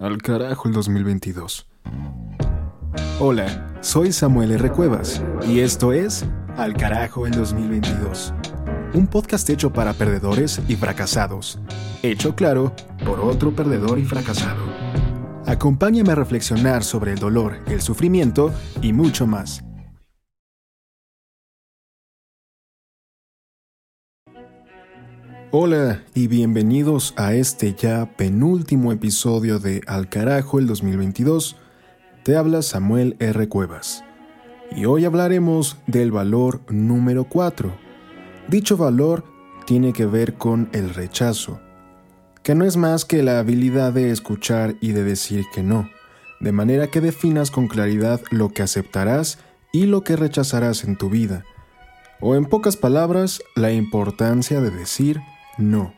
Al carajo el 2022. Hola, soy Samuel R. Cuevas y esto es Al carajo el 2022. Un podcast hecho para perdedores y fracasados. Hecho claro por otro perdedor y fracasado. Acompáñame a reflexionar sobre el dolor, el sufrimiento y mucho más. Hola y bienvenidos a este ya penúltimo episodio de Al carajo el 2022. Te habla Samuel R. Cuevas. Y hoy hablaremos del valor número 4. Dicho valor tiene que ver con el rechazo, que no es más que la habilidad de escuchar y de decir que no, de manera que definas con claridad lo que aceptarás y lo que rechazarás en tu vida. O en pocas palabras, la importancia de decir no.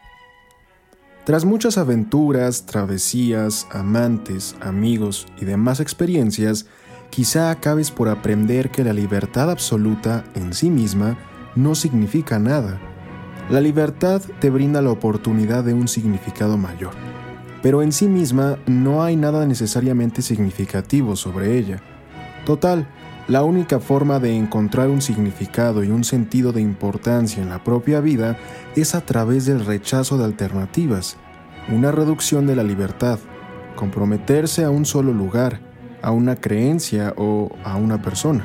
Tras muchas aventuras, travesías, amantes, amigos y demás experiencias, quizá acabes por aprender que la libertad absoluta en sí misma no significa nada. La libertad te brinda la oportunidad de un significado mayor, pero en sí misma no hay nada necesariamente significativo sobre ella. Total, la única forma de encontrar un significado y un sentido de importancia en la propia vida es a través del rechazo de alternativas, una reducción de la libertad, comprometerse a un solo lugar, a una creencia o a una persona.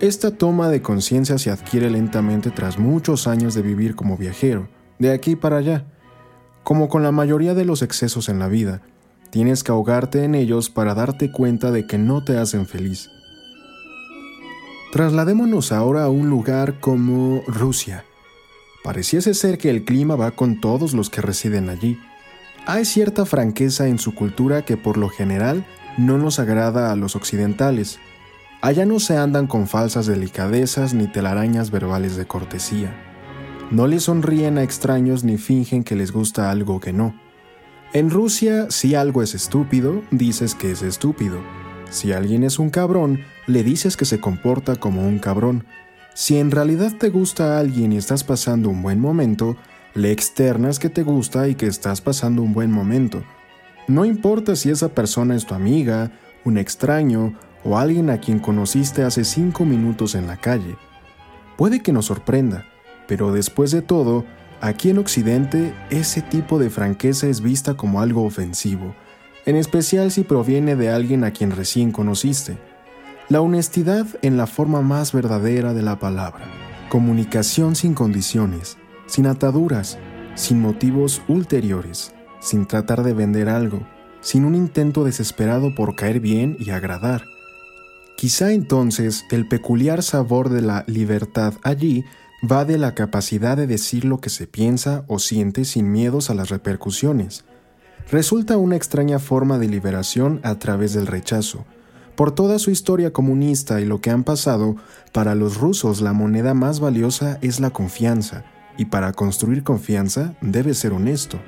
Esta toma de conciencia se adquiere lentamente tras muchos años de vivir como viajero, de aquí para allá. Como con la mayoría de los excesos en la vida, tienes que ahogarte en ellos para darte cuenta de que no te hacen feliz Trasladémonos ahora a un lugar como Rusia. Pareciese ser que el clima va con todos los que residen allí. Hay cierta franqueza en su cultura que por lo general no nos agrada a los occidentales. Allá no se andan con falsas delicadezas ni telarañas verbales de cortesía. No le sonríen a extraños ni fingen que les gusta algo que no. En Rusia, si algo es estúpido, dices que es estúpido si alguien es un cabrón, le dices que se comporta como un cabrón. Si en realidad te gusta a alguien y estás pasando un buen momento, le externas que te gusta y que estás pasando un buen momento. No importa si esa persona es tu amiga, un extraño o alguien a quien conociste hace cinco minutos en la calle. Puede que nos sorprenda, pero después de todo, aquí en Occidente ese tipo de franqueza es vista como algo ofensivo en especial si proviene de alguien a quien recién conociste. La honestidad en la forma más verdadera de la palabra. Comunicación sin condiciones, sin ataduras, sin motivos ulteriores, sin tratar de vender algo, sin un intento desesperado por caer bien y agradar. Quizá entonces el peculiar sabor de la libertad allí va de la capacidad de decir lo que se piensa o siente sin miedos a las repercusiones, resulta una extraña forma de liberación a través del rechazo. Por toda su historia comunista y lo que han pasado, para los rusos la moneda más valiosa es la confianza, y para construir confianza debe ser honesto.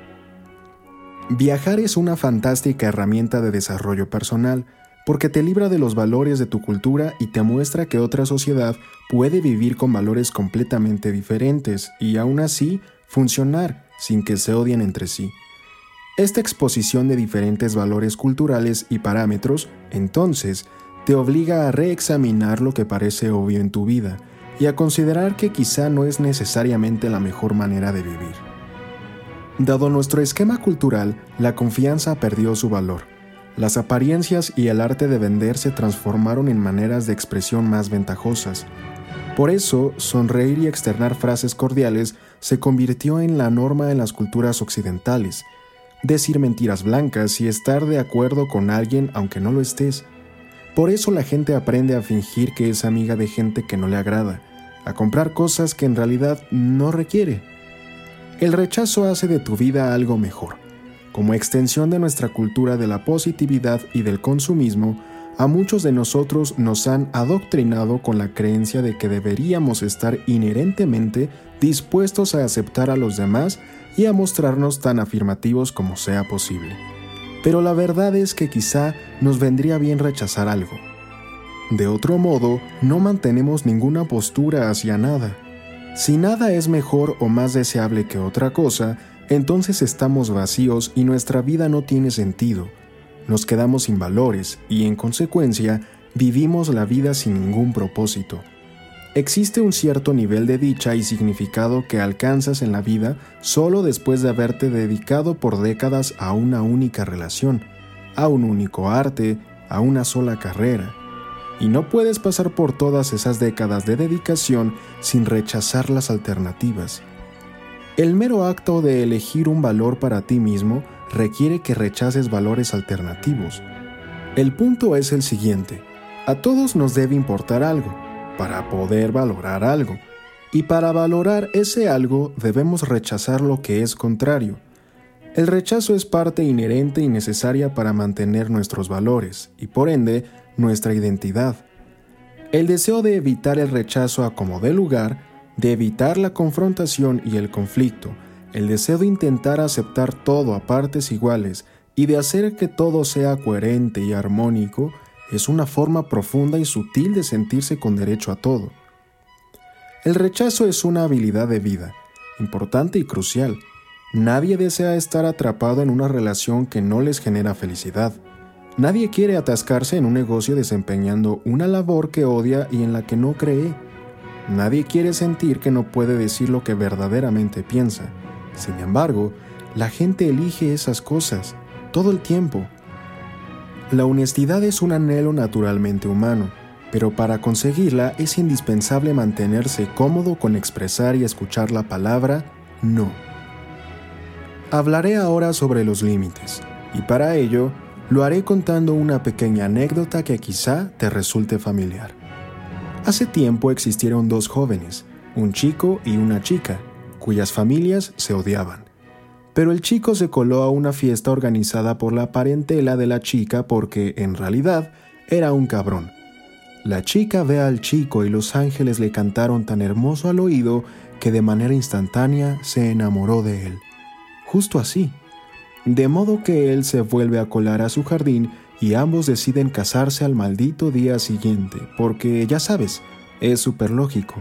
Viajar es una fantástica herramienta de desarrollo personal, porque te libra de los valores de tu cultura y te muestra que otra sociedad puede vivir con valores completamente diferentes y aún así funcionar sin que se odien entre sí. Esta exposición de diferentes valores culturales y parámetros, entonces, te obliga a reexaminar lo que parece obvio en tu vida y a considerar que quizá no es necesariamente la mejor manera de vivir. Dado nuestro esquema cultural, la confianza perdió su valor. Las apariencias y el arte de vender se transformaron en maneras de expresión más ventajosas. Por eso, sonreír y externar frases cordiales se convirtió en la norma en las culturas occidentales, decir mentiras blancas y estar de acuerdo con alguien aunque no lo estés. Por eso la gente aprende a fingir que es amiga de gente que no le agrada, a comprar cosas que en realidad no requiere. El rechazo hace de tu vida algo mejor. Como extensión de nuestra cultura de la positividad y del consumismo, a muchos de nosotros nos han adoctrinado con la creencia de que deberíamos estar inherentemente dispuestos a aceptar a los demás y a mostrarnos tan afirmativos como sea posible. Pero la verdad es que quizá nos vendría bien rechazar algo. De otro modo, no mantenemos ninguna postura hacia nada. Si nada es mejor o más deseable que otra cosa, entonces estamos vacíos y nuestra vida no tiene sentido. Nos quedamos sin valores y en consecuencia vivimos la vida sin ningún propósito. Existe un cierto nivel de dicha y significado que alcanzas en la vida solo después de haberte dedicado por décadas a una única relación, a un único arte, a una sola carrera. Y no puedes pasar por todas esas décadas de dedicación sin rechazar las alternativas. El mero acto de elegir un valor para ti mismo requiere que rechaces valores alternativos. El punto es el siguiente. A todos nos debe importar algo para poder valorar algo. Y para valorar ese algo debemos rechazar lo que es contrario. El rechazo es parte inherente y necesaria para mantener nuestros valores y por ende nuestra identidad. El deseo de evitar el rechazo a como dé lugar, de evitar la confrontación y el conflicto, el deseo de intentar aceptar todo a partes iguales y de hacer que todo sea coherente y armónico, es una forma profunda y sutil de sentirse con derecho a todo. El rechazo es una habilidad de vida, importante y crucial. Nadie desea estar atrapado en una relación que no les genera felicidad. Nadie quiere atascarse en un negocio desempeñando una labor que odia y en la que no cree. Nadie quiere sentir que no puede decir lo que verdaderamente piensa. Sin embargo, la gente elige esas cosas todo el tiempo la honestidad es un anhelo naturalmente humano, pero para conseguirla es indispensable mantenerse cómodo con expresar y escuchar la palabra no. Hablaré ahora sobre los límites, y para ello lo haré contando una pequeña anécdota que quizá te resulte familiar. Hace tiempo existieron dos jóvenes, un chico y una chica, cuyas familias se odiaban pero el chico se coló a una fiesta organizada por la parentela de la chica porque, en realidad, era un cabrón. La chica ve al chico y los ángeles le cantaron tan hermoso al oído que de manera instantánea se enamoró de él. Justo así. De modo que él se vuelve a colar a su jardín y ambos deciden casarse al maldito día siguiente, porque ya sabes, es súper lógico,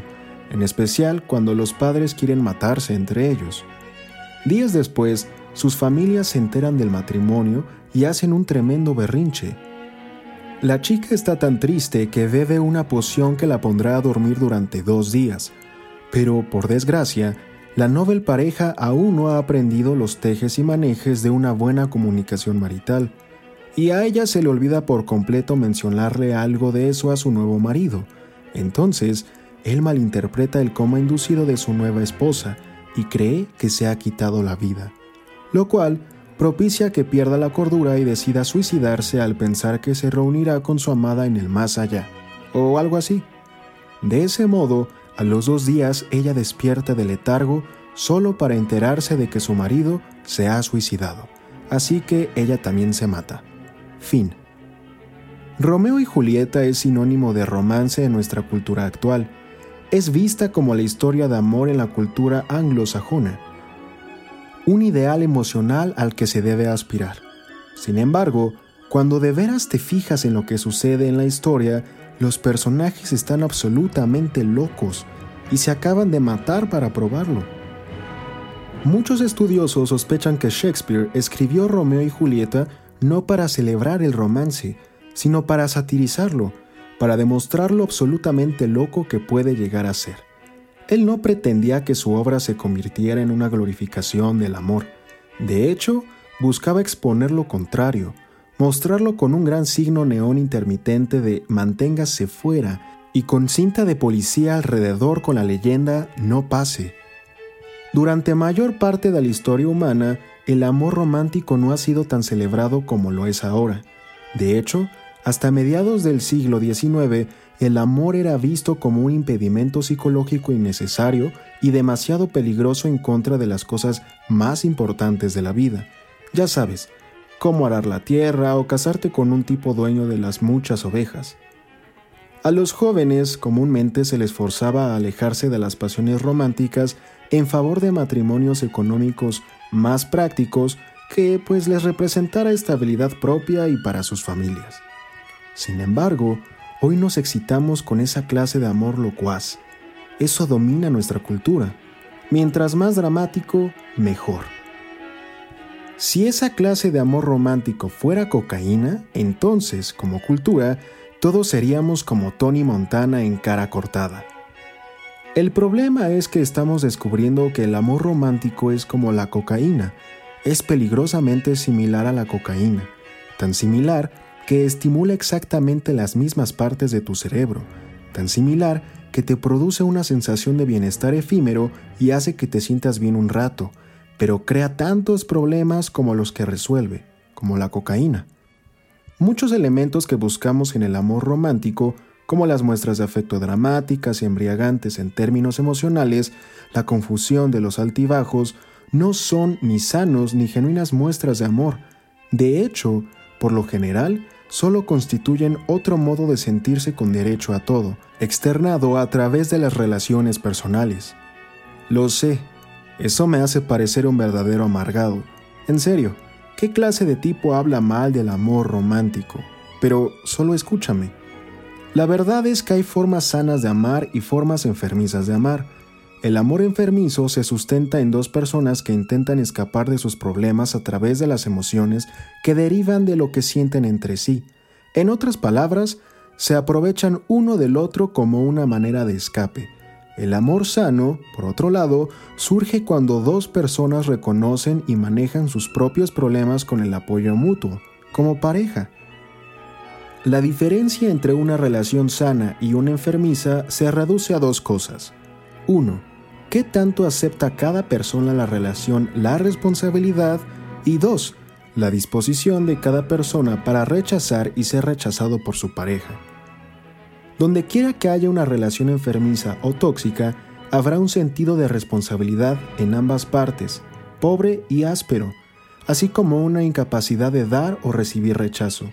en especial cuando los padres quieren matarse entre ellos. Días después, sus familias se enteran del matrimonio y hacen un tremendo berrinche. La chica está tan triste que bebe una poción que la pondrá a dormir durante dos días, pero por desgracia, la novel pareja aún no ha aprendido los tejes y manejes de una buena comunicación marital, y a ella se le olvida por completo mencionarle algo de eso a su nuevo marido. Entonces, él malinterpreta el coma inducido de su nueva esposa, y cree que se ha quitado la vida, lo cual propicia que pierda la cordura y decida suicidarse al pensar que se reunirá con su amada en el más allá, o algo así. De ese modo, a los dos días ella despierta del letargo solo para enterarse de que su marido se ha suicidado, así que ella también se mata. Fin. Romeo y Julieta es sinónimo de romance en nuestra cultura actual, es vista como la historia de amor en la cultura anglosajona, un ideal emocional al que se debe aspirar. Sin embargo, cuando de veras te fijas en lo que sucede en la historia, los personajes están absolutamente locos y se acaban de matar para probarlo. Muchos estudiosos sospechan que Shakespeare escribió Romeo y Julieta no para celebrar el romance, sino para satirizarlo, para demostrar lo absolutamente loco que puede llegar a ser. Él no pretendía que su obra se convirtiera en una glorificación del amor. De hecho, buscaba exponer lo contrario, mostrarlo con un gran signo neón intermitente de manténgase fuera y con cinta de policía alrededor con la leyenda no pase. Durante mayor parte de la historia humana, el amor romántico no ha sido tan celebrado como lo es ahora. De hecho, hasta mediados del siglo XIX, el amor era visto como un impedimento psicológico innecesario y demasiado peligroso en contra de las cosas más importantes de la vida. Ya sabes, cómo arar la tierra o casarte con un tipo dueño de las muchas ovejas. A los jóvenes comúnmente se les forzaba a alejarse de las pasiones románticas en favor de matrimonios económicos más prácticos que pues les representara estabilidad propia y para sus familias. Sin embargo, hoy nos excitamos con esa clase de amor locuaz. Eso domina nuestra cultura. Mientras más dramático, mejor. Si esa clase de amor romántico fuera cocaína, entonces, como cultura, todos seríamos como Tony Montana en cara cortada. El problema es que estamos descubriendo que el amor romántico es como la cocaína, es peligrosamente similar a la cocaína, tan similar que estimula exactamente las mismas partes de tu cerebro, tan similar que te produce una sensación de bienestar efímero y hace que te sientas bien un rato, pero crea tantos problemas como los que resuelve, como la cocaína. Muchos elementos que buscamos en el amor romántico, como las muestras de afecto dramáticas y embriagantes en términos emocionales, la confusión de los altibajos, no son ni sanos ni genuinas muestras de amor. De hecho, por lo general, solo constituyen otro modo de sentirse con derecho a todo, externado a través de las relaciones personales. Lo sé, eso me hace parecer un verdadero amargado. En serio, ¿qué clase de tipo habla mal del amor romántico? Pero solo escúchame. La verdad es que hay formas sanas de amar y formas enfermizas de amar. El amor enfermizo se sustenta en dos personas que intentan escapar de sus problemas a través de las emociones que derivan de lo que sienten entre sí. En otras palabras, se aprovechan uno del otro como una manera de escape el amor sano, por otro lado, surge cuando dos personas reconocen y manejan sus propios problemas con el apoyo mutuo, como pareja. La diferencia entre una relación sana y una enfermiza se reduce a dos cosas. 1. ¿Qué tanto acepta cada persona la relación la responsabilidad? Y 2. La disposición de cada persona para rechazar y ser rechazado por su pareja. Donde quiera que haya una relación enfermiza o tóxica, habrá un sentido de responsabilidad en ambas partes, pobre y áspero, así como una incapacidad de dar o recibir rechazo.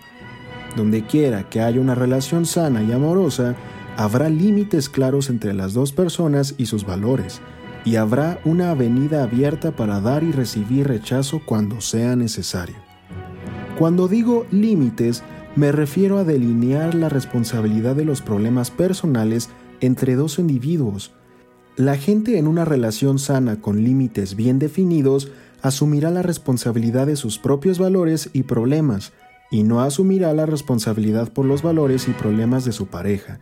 Donde quiera que haya una relación sana y amorosa, habrá límites claros entre las dos personas y sus valores, y habrá una avenida abierta para dar y recibir rechazo cuando sea necesario. Cuando digo límites, me refiero a delinear la responsabilidad de los problemas personales entre dos individuos. La gente en una relación sana con límites bien definidos asumirá la responsabilidad de sus propios valores y problemas, y no asumirá la responsabilidad por los valores y problemas de su pareja.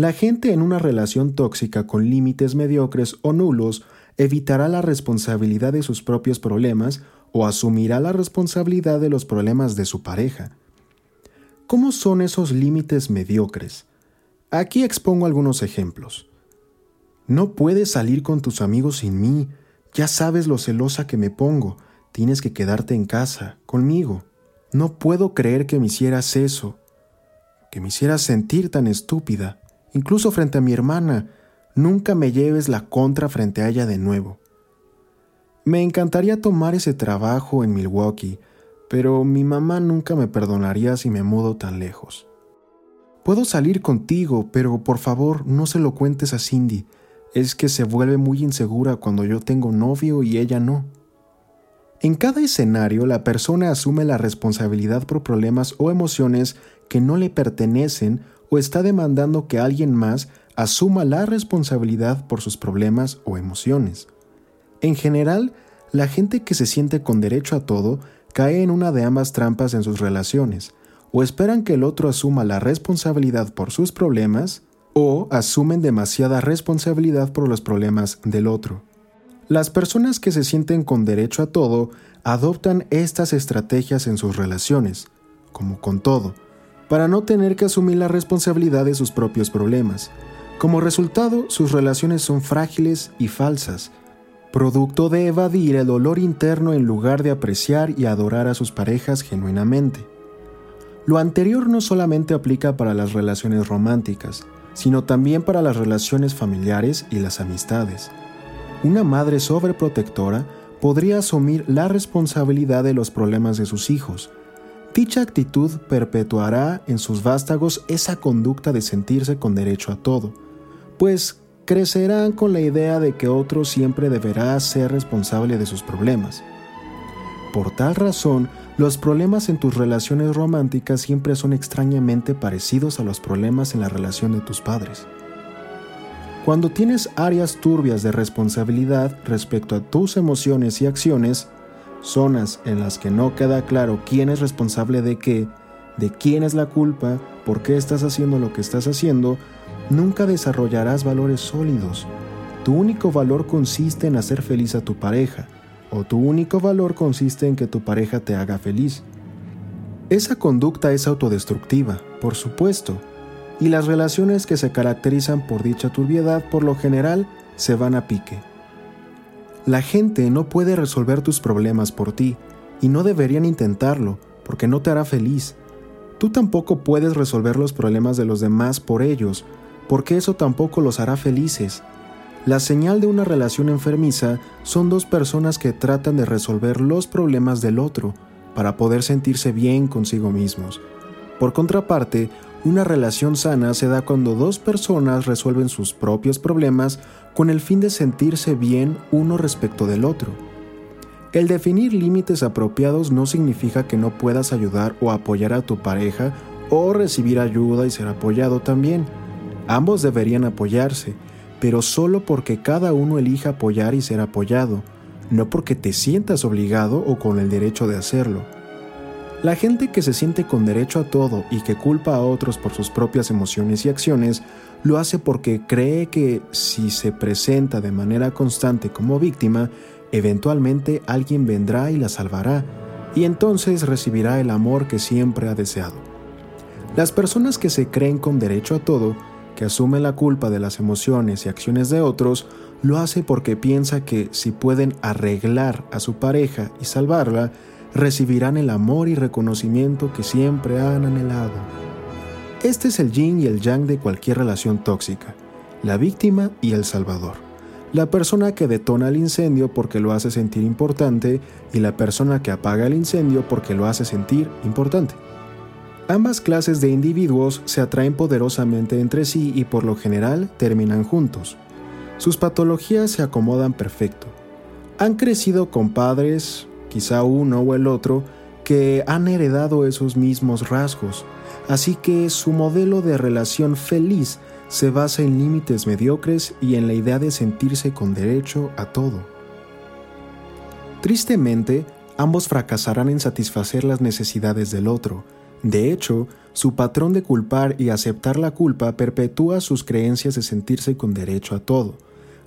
La gente en una relación tóxica con límites mediocres o nulos evitará la responsabilidad de sus propios problemas o asumirá la responsabilidad de los problemas de su pareja. ¿Cómo son esos límites mediocres? Aquí expongo algunos ejemplos. No puedes salir con tus amigos sin mí, ya sabes lo celosa que me pongo, tienes que quedarte en casa, conmigo. No puedo creer que me hicieras eso, que me hicieras sentir tan estúpida, incluso frente a mi hermana, nunca me lleves la contra frente a ella de nuevo. Me encantaría tomar ese trabajo en Milwaukee, pero mi mamá nunca me perdonaría si me mudo tan lejos. Puedo salir contigo, pero por favor no se lo cuentes a Cindy. Es que se vuelve muy insegura cuando yo tengo novio y ella no. En cada escenario, la persona asume la responsabilidad por problemas o emociones que no le pertenecen o está demandando que alguien más asuma la responsabilidad por sus problemas o emociones. En general, la gente que se siente con derecho a todo cae en una de ambas trampas en sus relaciones, o esperan que el otro asuma la responsabilidad por sus problemas, o asumen demasiada responsabilidad por los problemas del otro. Las personas que se sienten con derecho a todo adoptan estas estrategias en sus relaciones, como con todo, para no tener que asumir la responsabilidad de sus propios problemas. Como resultado, sus relaciones son frágiles y falsas, producto de evadir el dolor interno en lugar de apreciar y adorar a sus parejas genuinamente. Lo anterior no solamente aplica para las relaciones románticas, sino también para las relaciones familiares y las amistades. Una madre sobreprotectora podría asumir la responsabilidad de los problemas de sus hijos. Dicha actitud perpetuará en sus vástagos esa conducta de sentirse con derecho a todo, pues crecerán con la idea de que otro siempre deberá ser responsable de sus problemas. Por tal razón, los problemas en tus relaciones románticas siempre son extrañamente parecidos a los problemas en la relación de tus padres. Cuando tienes áreas turbias de responsabilidad respecto a tus emociones y acciones, zonas en las que no queda claro quién es responsable de qué, de quién es la culpa, por qué estás haciendo lo que estás haciendo, nunca desarrollarás valores sólidos. Tu único valor consiste en hacer feliz a tu pareja, o tu único valor consiste en que tu pareja te haga feliz. Esa conducta es autodestructiva, por supuesto, y las relaciones que se caracterizan por dicha turbiedad por lo general se van a pique. La gente no puede resolver tus problemas por ti, y no deberían intentarlo, porque no te hará feliz. Tú tampoco puedes resolver los problemas de los demás por ellos, porque eso tampoco los hará felices. La señal de una relación enfermiza son dos personas que tratan de resolver los problemas del otro para poder sentirse bien consigo mismos. Por contraparte, una relación sana se da cuando dos personas resuelven sus propios problemas con el fin de sentirse bien uno respecto del otro. El definir límites apropiados no significa que no puedas ayudar o apoyar a tu pareja o recibir ayuda y ser apoyado también. Ambos deberían apoyarse, pero solo porque cada uno elija apoyar y ser apoyado, no porque te sientas obligado o con el derecho de hacerlo. La gente que se siente con derecho a todo y que culpa a otros por sus propias emociones y acciones, lo hace porque cree que si se presenta de manera constante como víctima, eventualmente alguien vendrá y la salvará, y entonces recibirá el amor que siempre ha deseado. Las personas que se creen con derecho a todo que asume la culpa de las emociones y acciones de otros, lo hace porque piensa que si pueden arreglar a su pareja y salvarla, recibirán el amor y reconocimiento que siempre han anhelado. Este es el yin y el yang de cualquier relación tóxica, la víctima y el salvador. La persona que detona el incendio porque lo hace sentir importante y la persona que apaga el incendio porque lo hace sentir importante. Ambas clases de individuos se atraen poderosamente entre sí y por lo general terminan juntos. Sus patologías se acomodan perfecto. Han crecido con padres, quizá uno o el otro, que han heredado esos mismos rasgos, así que su modelo de relación feliz se basa en límites mediocres y en la idea de sentirse con derecho a todo. Tristemente, ambos fracasarán en satisfacer las necesidades del otro, de hecho, su patrón de culpar y aceptar la culpa perpetúa sus creencias de sentirse con derecho a todo,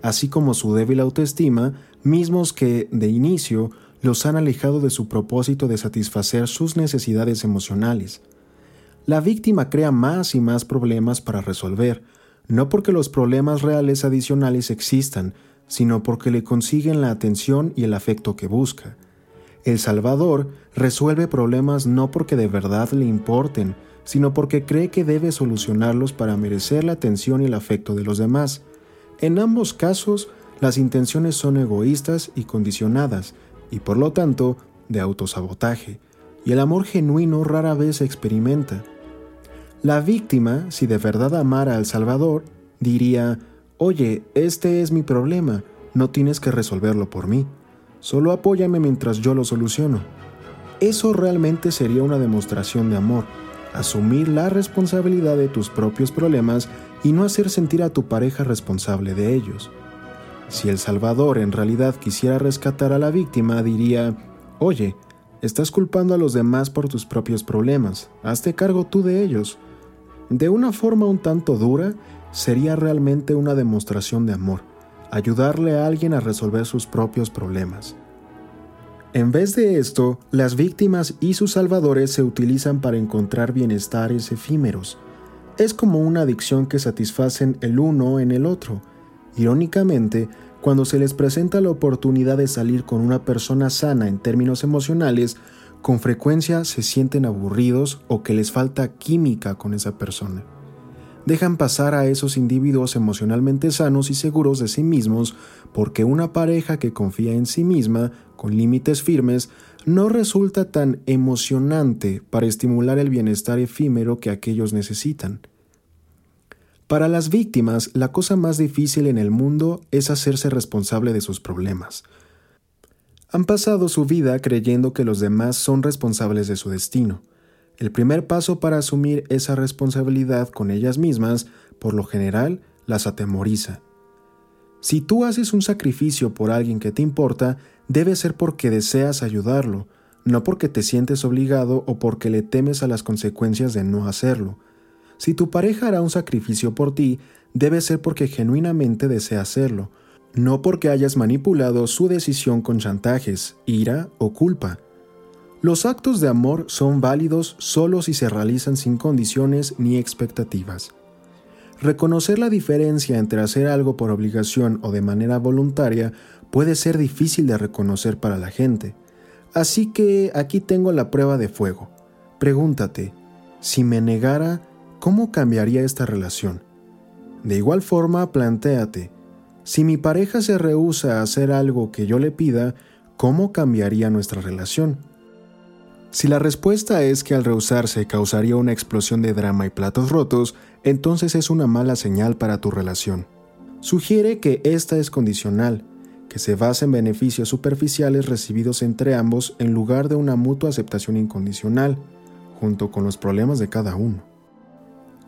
así como su débil autoestima, mismos que, de inicio, los han alejado de su propósito de satisfacer sus necesidades emocionales. La víctima crea más y más problemas para resolver, no porque los problemas reales adicionales existan, sino porque le consiguen la atención y el afecto que busca. El Salvador resuelve problemas no porque de verdad le importen, sino porque cree que debe solucionarlos para merecer la atención y el afecto de los demás. En ambos casos, las intenciones son egoístas y condicionadas, y por lo tanto, de autosabotaje, y el amor genuino rara vez se experimenta. La víctima, si de verdad amara al Salvador, diría, Oye, este es mi problema, no tienes que resolverlo por mí. Solo apóyame mientras yo lo soluciono. Eso realmente sería una demostración de amor, asumir la responsabilidad de tus propios problemas y no hacer sentir a tu pareja responsable de ellos. Si el Salvador en realidad quisiera rescatar a la víctima, diría, oye, estás culpando a los demás por tus propios problemas, hazte cargo tú de ellos. De una forma un tanto dura, sería realmente una demostración de amor ayudarle a alguien a resolver sus propios problemas. En vez de esto, las víctimas y sus salvadores se utilizan para encontrar bienestares efímeros. Es como una adicción que satisfacen el uno en el otro. Irónicamente, cuando se les presenta la oportunidad de salir con una persona sana en términos emocionales, con frecuencia se sienten aburridos o que les falta química con esa persona dejan pasar a esos individuos emocionalmente sanos y seguros de sí mismos porque una pareja que confía en sí misma, con límites firmes, no resulta tan emocionante para estimular el bienestar efímero que aquellos necesitan. Para las víctimas, la cosa más difícil en el mundo es hacerse responsable de sus problemas. Han pasado su vida creyendo que los demás son responsables de su destino el primer paso para asumir esa responsabilidad con ellas mismas, por lo general, las atemoriza. Si tú haces un sacrificio por alguien que te importa, debe ser porque deseas ayudarlo, no porque te sientes obligado o porque le temes a las consecuencias de no hacerlo. Si tu pareja hará un sacrificio por ti, debe ser porque genuinamente desea hacerlo, no porque hayas manipulado su decisión con chantajes, ira o culpa. Los actos de amor son válidos solo si se realizan sin condiciones ni expectativas. Reconocer la diferencia entre hacer algo por obligación o de manera voluntaria puede ser difícil de reconocer para la gente. Así que aquí tengo la prueba de fuego. Pregúntate, si me negara, ¿cómo cambiaría esta relación? De igual forma, plantéate, si mi pareja se rehúsa a hacer algo que yo le pida, ¿cómo cambiaría nuestra relación? Si la respuesta es que al rehusarse causaría una explosión de drama y platos rotos, entonces es una mala señal para tu relación. Sugiere que esta es condicional, que se basa en beneficios superficiales recibidos entre ambos en lugar de una mutua aceptación incondicional, junto con los problemas de cada uno.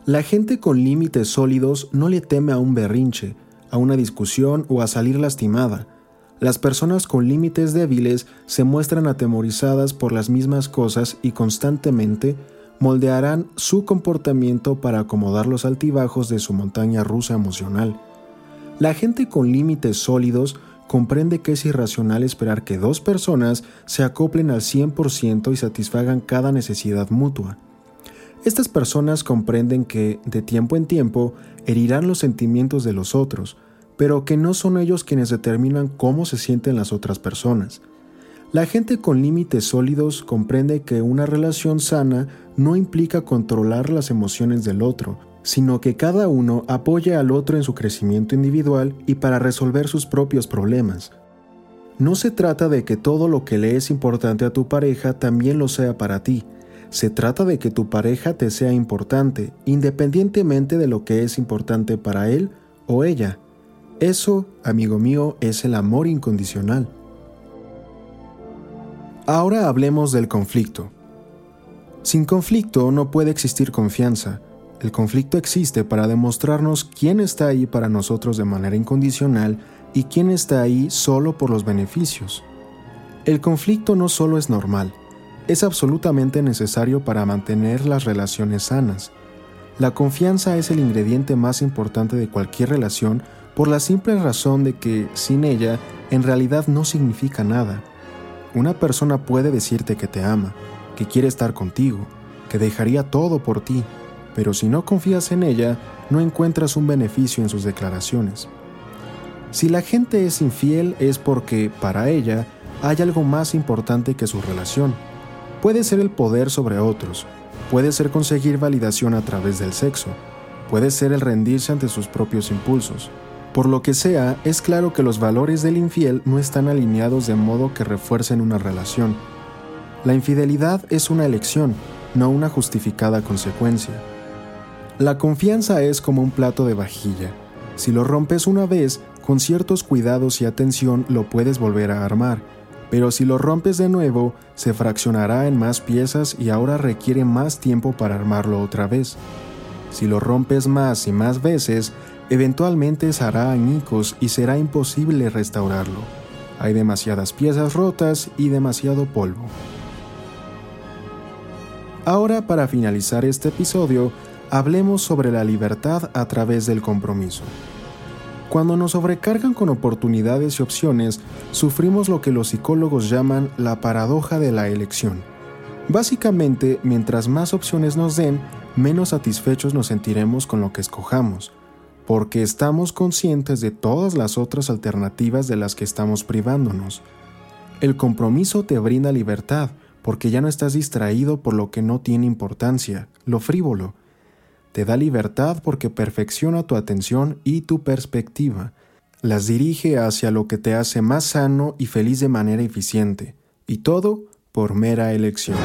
La gente con límites sólidos no le teme a un berrinche, a una discusión o a salir lastimada. Las personas con límites débiles se muestran atemorizadas por las mismas cosas y constantemente moldearán su comportamiento para acomodar los altibajos de su montaña rusa emocional. La gente con límites sólidos comprende que es irracional esperar que dos personas se acoplen al 100% y satisfagan cada necesidad mutua. Estas personas comprenden que, de tiempo en tiempo, herirán los sentimientos de los otros, pero que no son ellos quienes determinan cómo se sienten las otras personas. La gente con límites sólidos comprende que una relación sana no implica controlar las emociones del otro, sino que cada uno apoya al otro en su crecimiento individual y para resolver sus propios problemas. No se trata de que todo lo que le es importante a tu pareja también lo sea para ti. Se trata de que tu pareja te sea importante, independientemente de lo que es importante para él o ella. Eso, amigo mío, es el amor incondicional. Ahora hablemos del conflicto. Sin conflicto no puede existir confianza. El conflicto existe para demostrarnos quién está ahí para nosotros de manera incondicional y quién está ahí solo por los beneficios. El conflicto no solo es normal, es absolutamente necesario para mantener las relaciones sanas. La confianza es el ingrediente más importante de cualquier relación por la simple razón de que sin ella en realidad no significa nada. Una persona puede decirte que te ama, que quiere estar contigo, que dejaría todo por ti, pero si no confías en ella, no encuentras un beneficio en sus declaraciones. Si la gente es infiel es porque, para ella, hay algo más importante que su relación. Puede ser el poder sobre otros, puede ser conseguir validación a través del sexo, puede ser el rendirse ante sus propios impulsos, por lo que sea, es claro que los valores del infiel no están alineados de modo que refuercen una relación. La infidelidad es una elección, no una justificada consecuencia. La confianza es como un plato de vajilla. Si lo rompes una vez, con ciertos cuidados y atención lo puedes volver a armar, pero si lo rompes de nuevo, se fraccionará en más piezas y ahora requiere más tiempo para armarlo otra vez. Si lo rompes más y más veces, eventualmente se hará añicos y será imposible restaurarlo. Hay demasiadas piezas rotas y demasiado polvo. Ahora, para finalizar este episodio, hablemos sobre la libertad a través del compromiso. Cuando nos sobrecargan con oportunidades y opciones, sufrimos lo que los psicólogos llaman la paradoja de la elección. Básicamente, mientras más opciones nos den, menos satisfechos nos sentiremos con lo que escojamos porque estamos conscientes de todas las otras alternativas de las que estamos privándonos. El compromiso te brinda libertad, porque ya no estás distraído por lo que no tiene importancia, lo frívolo. Te da libertad porque perfecciona tu atención y tu perspectiva. Las dirige hacia lo que te hace más sano y feliz de manera eficiente, y todo por mera elección.